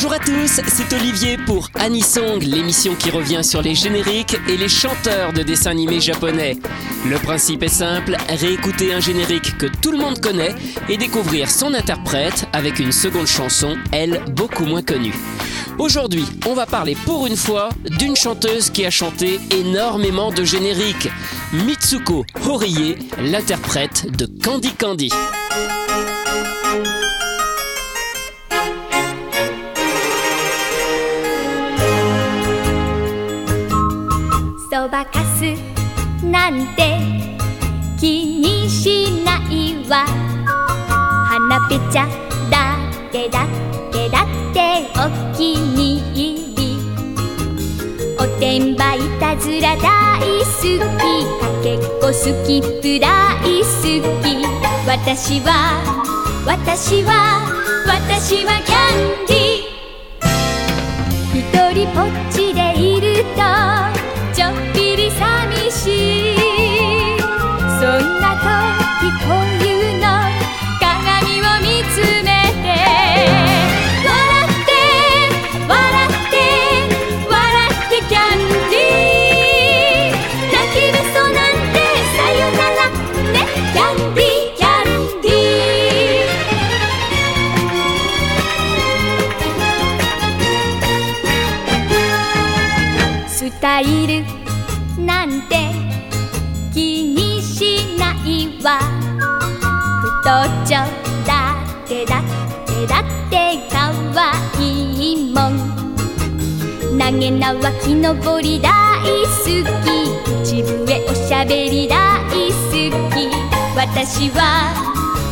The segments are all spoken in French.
Bonjour à tous, c'est Olivier pour Anisong, l'émission qui revient sur les génériques et les chanteurs de dessins animés japonais. Le principe est simple, réécouter un générique que tout le monde connaît et découvrir son interprète avec une seconde chanson, elle beaucoup moins connue. Aujourd'hui, on va parler pour une fois d'une chanteuse qui a chanté énormément de génériques, Mitsuko Horie, l'interprète de Candy Candy. そばかすなんて気にしないわ。花ぺちゃだけだけだってお気に入り。おてんばいたずら大好き。かけっこ好きプライ好き。私は私は私はキャンディー一人ぽっちでいるとスタイルなんて気にしないわ。太っちょだってだってだってかわいいもん。投げ縄木登り大好き。口笛おしゃべり大好き。私は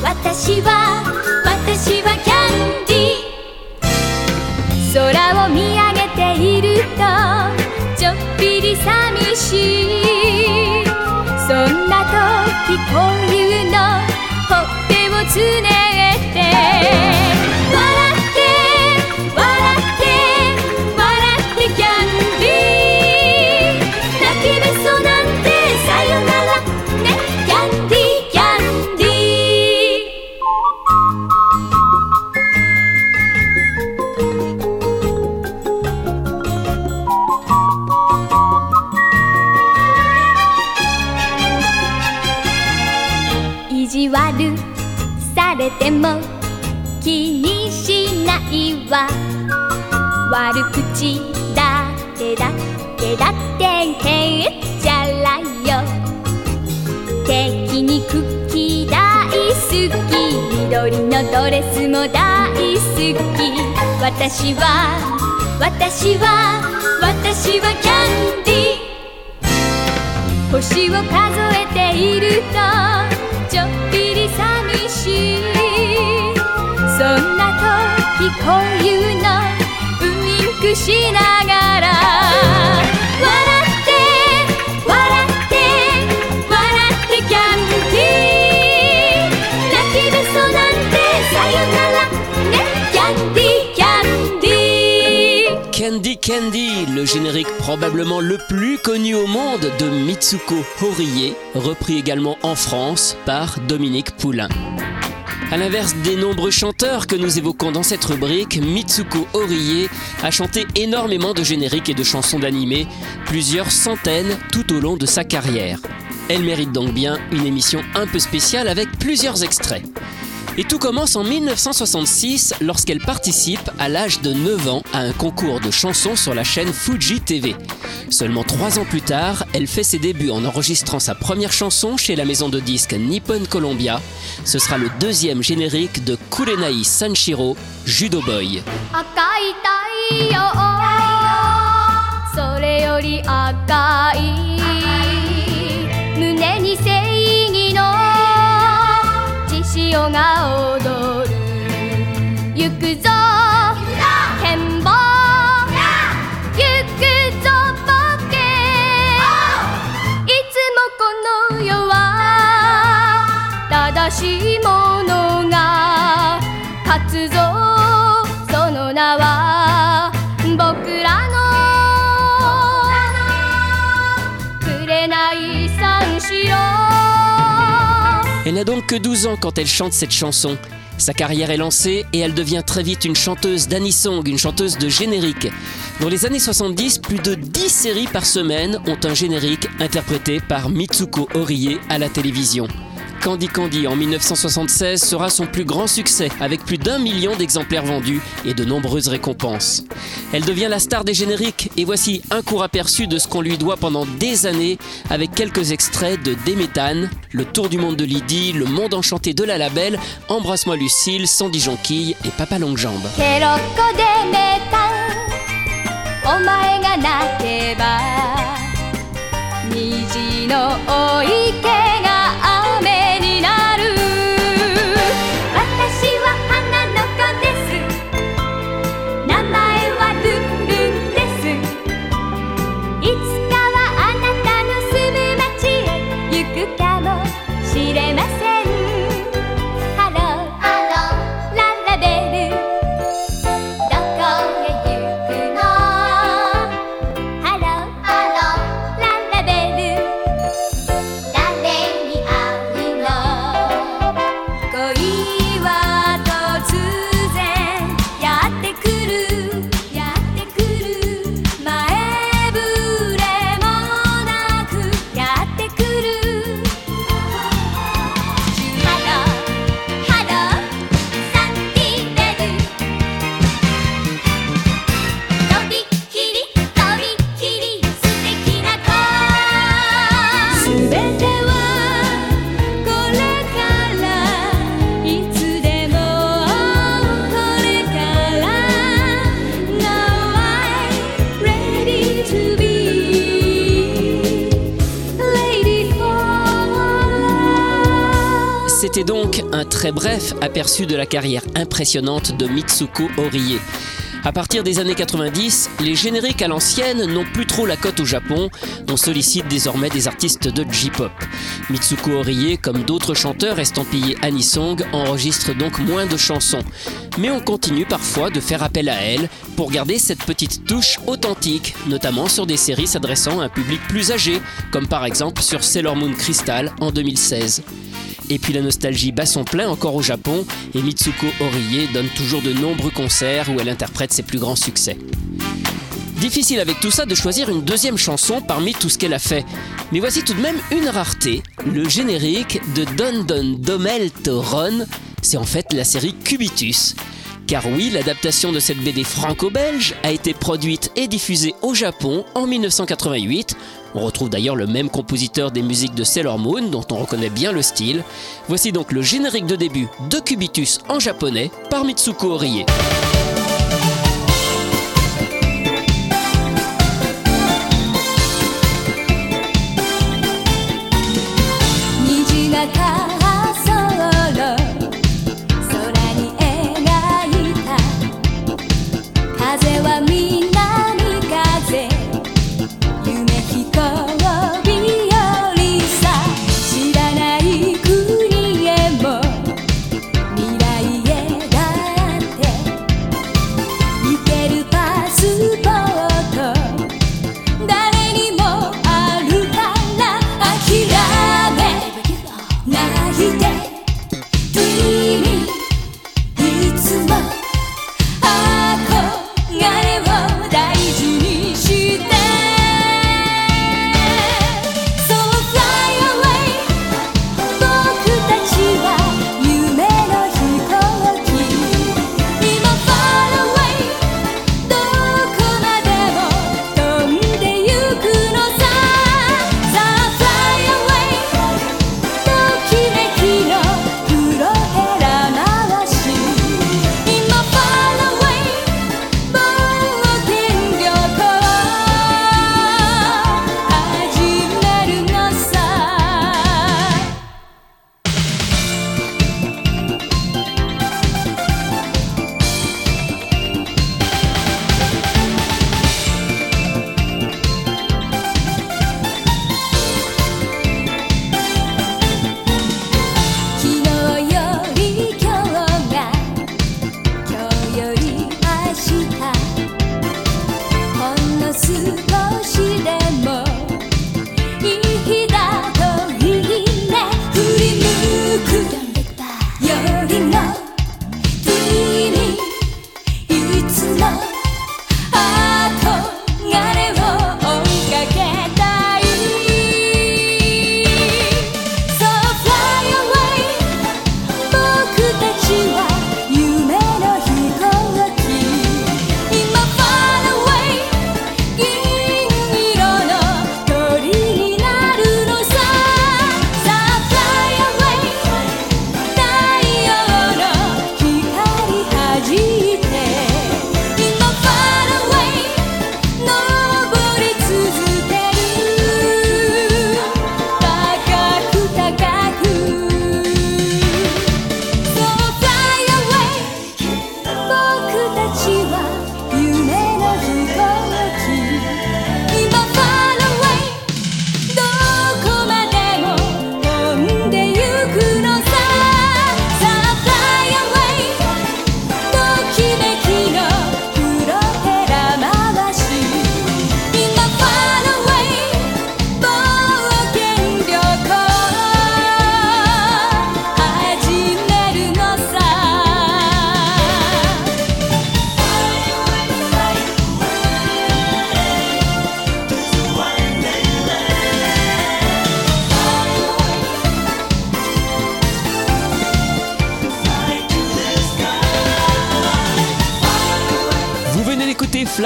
私は私はキャンディー。空を見上げていると寂しい。そんな時こういうのほっぺをつねって。悪されても気にしないわ。悪口だってだってだってへっちゃらよ。敵にクッキー大好き。緑のドレスも大好き。私は私は私はキャンディー。星を数えていると しいそんな時こういうのウインクしながら笑って笑って笑ってキャンディー泣きべそなんてさよならねキャンディーキャンディー Candy Candy, le générique probablement le plus connu au monde de Mitsuko Horie, repris également en France par Dominique Poulain. A l'inverse des nombreux chanteurs que nous évoquons dans cette rubrique, Mitsuko Horie a chanté énormément de génériques et de chansons d'animés, plusieurs centaines tout au long de sa carrière. Elle mérite donc bien une émission un peu spéciale avec plusieurs extraits. Et tout commence en 1966 lorsqu'elle participe à l'âge de 9 ans à un concours de chansons sur la chaîne Fuji TV. Seulement 3 ans plus tard, elle fait ses débuts en enregistrant sa première chanson chez la maison de disques Nippon Columbia. Ce sera le deuxième générique de Kurenai Sanshiro, Judo Boy. 人が踊る行くぞ Elle n'a donc que 12 ans quand elle chante cette chanson. Sa carrière est lancée et elle devient très vite une chanteuse d'anisong, une chanteuse de générique. Dans les années 70, plus de 10 séries par semaine ont un générique interprété par Mitsuko Horie à la télévision. Candy Candy en 1976 sera son plus grand succès avec plus d'un million d'exemplaires vendus et de nombreuses récompenses. Elle devient la star des génériques et voici un court aperçu de ce qu'on lui doit pendant des années avec quelques extraits de Déméthane, Le Tour du monde de Lydie, Le Monde enchanté de la Labelle, Embrasse-moi Lucille, Sandy Jonquille et Papa Longue Jambe. C'était donc un très bref aperçu de la carrière impressionnante de Mitsuko Horie. À partir des années 90, les génériques à l'ancienne n'ont plus trop la cote au Japon. On sollicite désormais des artistes de J-pop. Mitsuko Horie, comme d'autres chanteurs estampillés Anisong, enregistre donc moins de chansons. Mais on continue parfois de faire appel à elle pour garder cette petite touche authentique, notamment sur des séries s'adressant à un public plus âgé, comme par exemple sur Sailor Moon Crystal en 2016. Et puis la nostalgie bat son plein encore au Japon et Mitsuko Horie donne toujours de nombreux concerts où elle interprète ses plus grands succès. Difficile avec tout ça de choisir une deuxième chanson parmi tout ce qu'elle a fait. Mais voici tout de même une rareté, le générique de Don Don Domel Toron. C'est en fait la série Cubitus. Car oui, l'adaptation de cette BD franco-belge a été produite et diffusée au Japon en 1988. On retrouve d'ailleurs le même compositeur des musiques de Sailor Moon, dont on reconnaît bien le style. Voici donc le générique de début de Cubitus en japonais par Mitsuko Horie.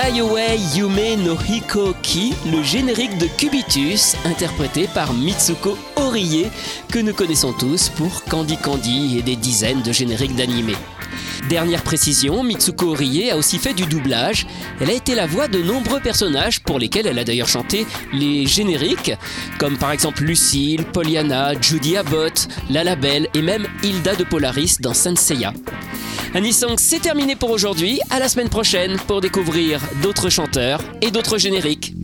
Fly Yume no Hikoki, le générique de Cubitus, interprété par Mitsuko Horie, que nous connaissons tous pour Candy Candy et des dizaines de génériques d'animés. Dernière précision, Mitsuko Horie a aussi fait du doublage. Elle a été la voix de nombreux personnages pour lesquels elle a d'ailleurs chanté les génériques, comme par exemple Lucille, Pollyanna, Judy Abbott, La Belle et même Hilda de Polaris dans Senseiya. Anisong, c'est terminé pour aujourd'hui. À la semaine prochaine pour découvrir d'autres chanteurs et d'autres génériques.